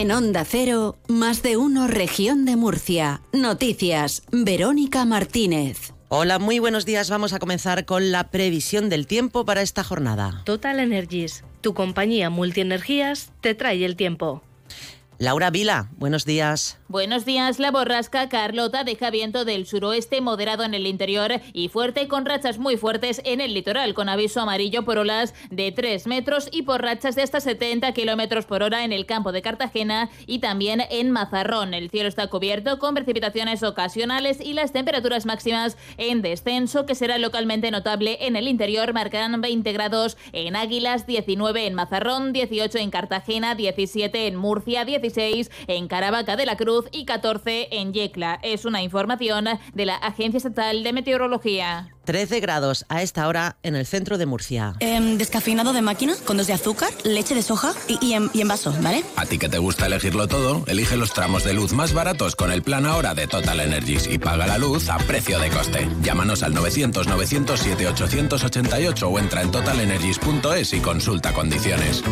En Onda Cero, más de uno región de Murcia. Noticias, Verónica Martínez. Hola, muy buenos días. Vamos a comenzar con la previsión del tiempo para esta jornada. Total Energies, tu compañía multienergías, te trae el tiempo. Laura Vila, buenos días. Buenos días. La borrasca Carlota deja viento del suroeste moderado en el interior y fuerte con rachas muy fuertes en el litoral, con aviso amarillo por olas de 3 metros y por rachas de hasta 70 kilómetros por hora en el campo de Cartagena y también en Mazarrón. El cielo está cubierto con precipitaciones ocasionales y las temperaturas máximas en descenso, que será localmente notable en el interior, marcarán 20 grados en Águilas, 19 en Mazarrón, 18 en Cartagena, 17 en Murcia, 17 en Caravaca de la Cruz y 14 en Yecla. Es una información de la Agencia Estatal de Meteorología. 13 grados a esta hora en el centro de Murcia. Em, descafeinado de máquina, con dos de azúcar, leche de soja y, en, y, en, vaso, ¿vale? A ti que te gusta elegirlo todo, elige los tramos de luz más baratos con el plan ahora de Total Energies y paga la luz a precio de coste. Llámanos al 900-907-888 o entra en totalenergies.es y consulta condiciones.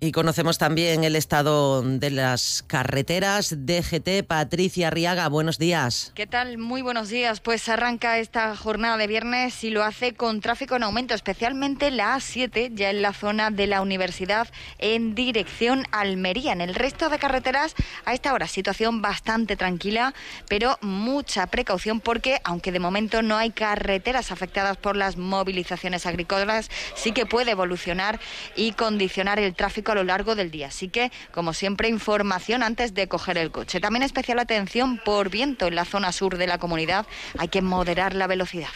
Y conocemos también el estado de las carreteras. DGT, Patricia Riaga, buenos días. ¿Qué tal? Muy buenos días. Pues arranca esta jornada de viernes y lo hace con tráfico en aumento, especialmente la A7, ya en la zona de la universidad, en dirección Almería. En el resto de carreteras, a esta hora, situación bastante tranquila, pero mucha precaución porque, aunque de momento no hay carreteras afectadas por las movilizaciones agrícolas, sí que puede evolucionar y condicionar el tráfico a lo largo del día. Así que, como siempre, información antes de coger el coche. También especial atención por viento en la zona sur de la comunidad. Hay que moderar la velocidad.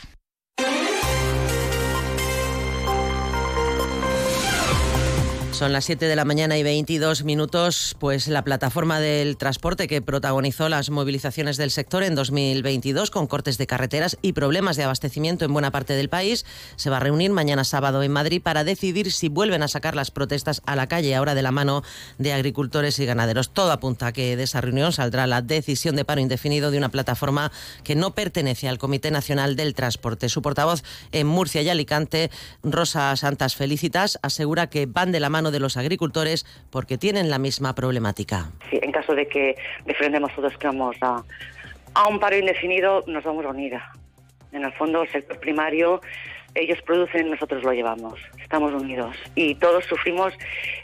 Son las 7 de la mañana y 22 minutos. Pues la plataforma del transporte que protagonizó las movilizaciones del sector en 2022 con cortes de carreteras y problemas de abastecimiento en buena parte del país se va a reunir mañana sábado en Madrid para decidir si vuelven a sacar las protestas a la calle ahora de la mano de agricultores y ganaderos. Todo apunta a que de esa reunión saldrá la decisión de paro indefinido de una plataforma que no pertenece al Comité Nacional del Transporte. Su portavoz en Murcia y Alicante, Rosa Santas Felicitas, asegura que van de la mano de los agricultores porque tienen la misma problemática. Sí, en caso de que defendemos todos que vamos a, a un paro indefinido, nos vamos a unir. En el fondo, el sector primario, ellos producen, nosotros lo llevamos. Estamos unidos y todos sufrimos.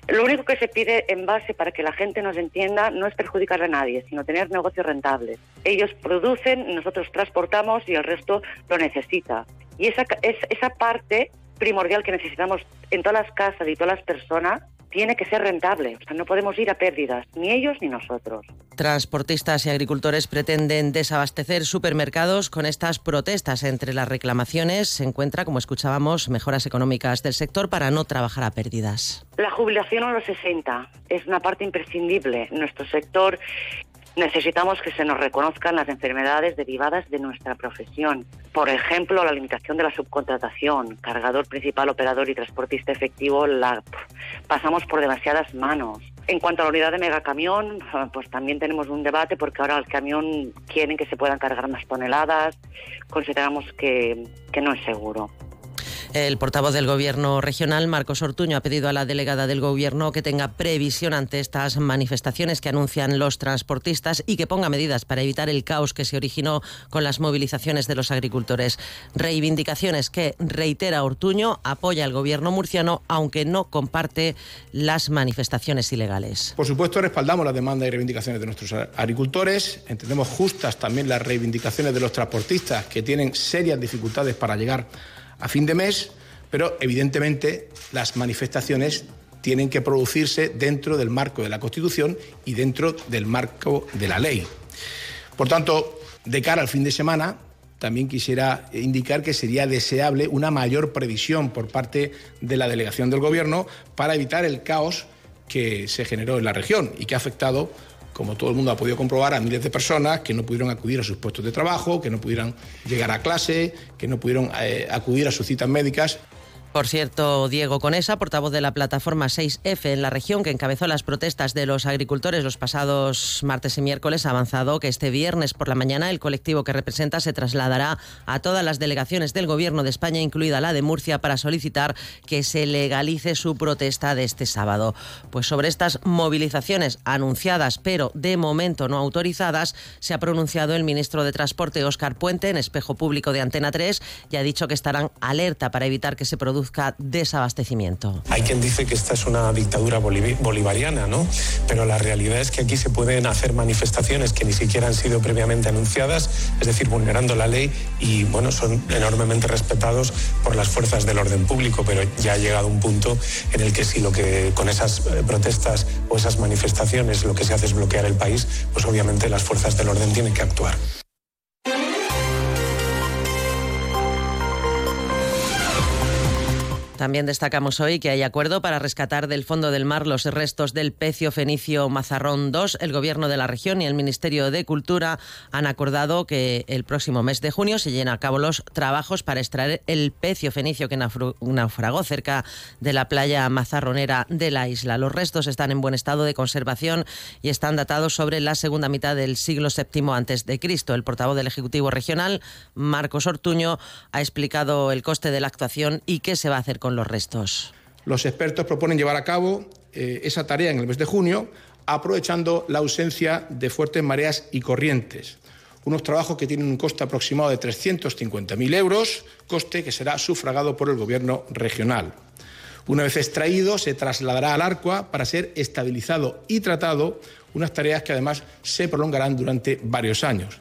Lo único que se pide en base para que la gente nos entienda no es perjudicar a nadie, sino tener negocios rentables. Ellos producen, nosotros transportamos y el resto lo necesita. Y esa, es, esa parte primordial que necesitamos en todas las casas y todas las personas tiene que ser rentable. O sea, no podemos ir a pérdidas, ni ellos ni nosotros. Transportistas y agricultores pretenden desabastecer supermercados con estas protestas. Entre las reclamaciones se encuentra, como escuchábamos, mejoras económicas del sector para no trabajar a pérdidas. La jubilación a los 60 es una parte imprescindible. Nuestro sector necesitamos que se nos reconozcan las enfermedades derivadas de nuestra profesión. Por ejemplo, la limitación de la subcontratación, cargador principal, operador y transportista efectivo, la pasamos por demasiadas manos. En cuanto a la unidad de megacamión, pues también tenemos un debate porque ahora el camión quieren que se puedan cargar más toneladas, consideramos que, que no es seguro. El portavoz del Gobierno regional, Marcos Ortuño, ha pedido a la delegada del Gobierno que tenga previsión ante estas manifestaciones que anuncian los transportistas y que ponga medidas para evitar el caos que se originó con las movilizaciones de los agricultores. Reivindicaciones que, reitera Ortuño, apoya al Gobierno murciano, aunque no comparte las manifestaciones ilegales. Por supuesto, respaldamos las demandas y reivindicaciones de nuestros agricultores. Entendemos justas también las reivindicaciones de los transportistas que tienen serias dificultades para llegar a fin de mes, pero evidentemente las manifestaciones tienen que producirse dentro del marco de la Constitución y dentro del marco de la ley. Por tanto, de cara al fin de semana, también quisiera indicar que sería deseable una mayor previsión por parte de la delegación del Gobierno para evitar el caos que se generó en la región y que ha afectado como todo el mundo ha podido comprobar, a miles de personas que no pudieron acudir a sus puestos de trabajo, que no pudieran llegar a clase, que no pudieron eh, acudir a sus citas médicas Por cierto, Diego Conesa, portavoz de la plataforma 6F en la región que encabezó las protestas de los agricultores los pasados martes y miércoles, ha avanzado que este viernes por la mañana el colectivo que representa se trasladará a todas las delegaciones del Gobierno de España, incluida la de Murcia, para solicitar que se legalice su protesta de este sábado. Pues sobre estas movilizaciones anunciadas pero de momento no autorizadas, se ha pronunciado el ministro de Transporte, Óscar Puente, en espejo público de Antena 3 y ha dicho que estarán alerta para evitar que se produzca desabastecimiento. Hay quien dice que esta es una dictadura bolivariana, ¿no? Pero la realidad es que aquí se pueden hacer manifestaciones que ni siquiera han sido previamente anunciadas, es decir, vulnerando la ley y, bueno, son enormemente respetados por las fuerzas del orden público, pero ya ha llegado un punto en el que si lo que con esas eh, protestas o esas manifestaciones lo que se hace es bloquear el país, pues obviamente las fuerzas del orden tienen que actuar. También destacamos hoy que hay acuerdo para rescatar del fondo del mar los restos del pecio fenicio Mazarrón 2. El Gobierno de la región y el Ministerio de Cultura han acordado que el próximo mes de junio se llena a cabo los trabajos para extraer el pecio fenicio que naufragó cerca de la playa mazarronera de la isla. Los restos están en buen estado de conservación y están datados sobre la segunda mitad del siglo VII antes de Cristo. El portavoz del Ejecutivo Regional, Marcos Ortuño, ha explicado el coste de la actuación y qué se va a hacer con los restos. Los expertos proponen llevar a cabo eh, esa tarea en el mes de junio, aprovechando la ausencia de fuertes mareas y corrientes. Unos trabajos que tienen un coste aproximado de 350.000 euros, coste que será sufragado por el Gobierno regional. Una vez extraído, se trasladará al Arcua para ser estabilizado y tratado, unas tareas que además se prolongarán durante varios años.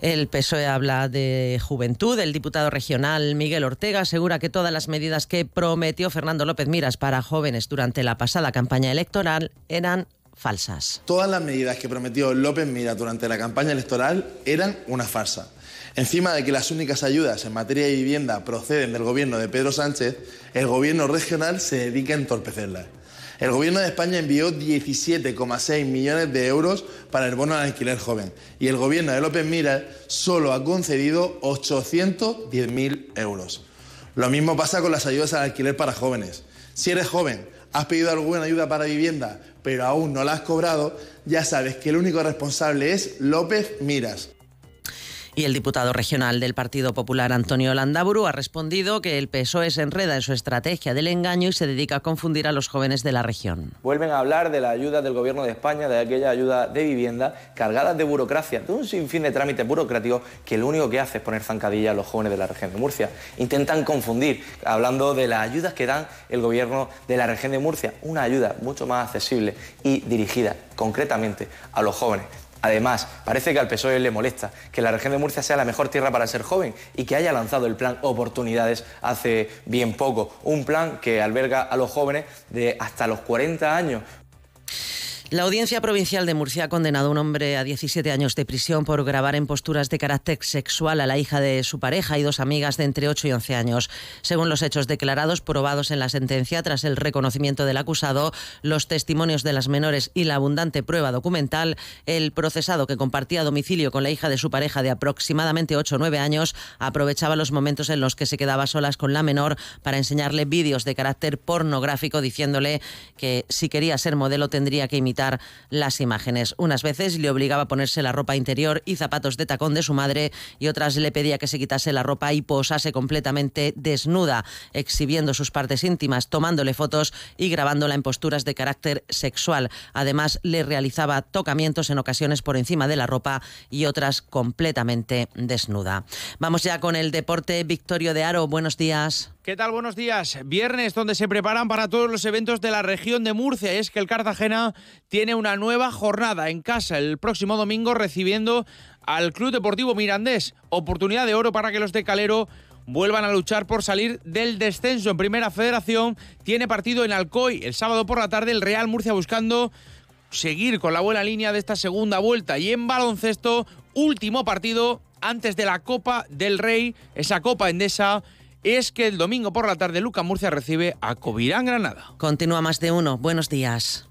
El PSOE habla de juventud. El diputado regional Miguel Ortega asegura que todas las medidas que prometió Fernando López Miras para jóvenes durante la pasada campaña electoral eran falsas. Todas las medidas que prometió López Miras durante la campaña electoral eran una farsa. Encima de que las únicas ayudas en materia de vivienda proceden del gobierno de Pedro Sánchez, el gobierno regional se dedica a entorpecerlas. El Gobierno de España envió 17,6 millones de euros para el bono al alquiler joven y el Gobierno de López Miras solo ha concedido 810.000 euros. Lo mismo pasa con las ayudas al alquiler para jóvenes. Si eres joven, has pedido alguna ayuda para vivienda, pero aún no la has cobrado, ya sabes que el único responsable es López Miras. Y el diputado regional del Partido Popular, Antonio Landaburu, ha respondido que el PSOE se enreda en su estrategia del engaño y se dedica a confundir a los jóvenes de la región. Vuelven a hablar de la ayuda del Gobierno de España, de aquella ayuda de vivienda, cargadas de burocracia, de un sinfín de trámites burocráticos que lo único que hace es poner zancadilla a los jóvenes de la región de Murcia. Intentan confundir, hablando de las ayudas que dan el Gobierno de la región de Murcia, una ayuda mucho más accesible y dirigida concretamente a los jóvenes Además, parece que al PSOE le molesta que la región de Murcia sea la mejor tierra para ser joven y que haya lanzado el plan Oportunidades hace bien poco. Un plan que alberga a los jóvenes de hasta los 40 años la Audiencia Provincial de Murcia ha condenado a un hombre a 17 años de prisión por grabar en posturas de carácter sexual a la hija de su pareja y dos amigas de entre 8 y 11 años. Según los hechos declarados, probados en la sentencia tras el reconocimiento del acusado, los testimonios de las menores y la abundante prueba documental, el procesado que compartía domicilio con la hija de su pareja de aproximadamente 8 o 9 años aprovechaba los momentos en los que se quedaba solas con la menor para enseñarle vídeos de carácter pornográfico diciéndole que si quería ser modelo tendría que imitar las imágenes. Unas veces le obligaba a ponerse la ropa interior y zapatos de tacón de su madre y otras le pedía que se quitase la ropa y posase completamente desnuda, exhibiendo sus partes íntimas, tomándole fotos y grabándola en posturas de carácter sexual. Además, le realizaba tocamientos en ocasiones por encima de la ropa y otras completamente desnuda. Vamos ya con el deporte. Victorio de Aro, buenos días. ¿Qué tal? Buenos días. Viernes donde se preparan para todos los eventos de la región de Murcia. Y es que el Cartagena tiene una nueva jornada en casa el próximo domingo recibiendo al Club Deportivo Mirandés. Oportunidad de oro para que los de Calero vuelvan a luchar por salir del descenso en Primera Federación. Tiene partido en Alcoy el sábado por la tarde el Real Murcia buscando seguir con la buena línea de esta segunda vuelta. Y en baloncesto, último partido antes de la Copa del Rey, esa Copa Endesa es que el domingo por la tarde Luca Murcia recibe a Covirán Granada. Continúa más de uno. Buenos días.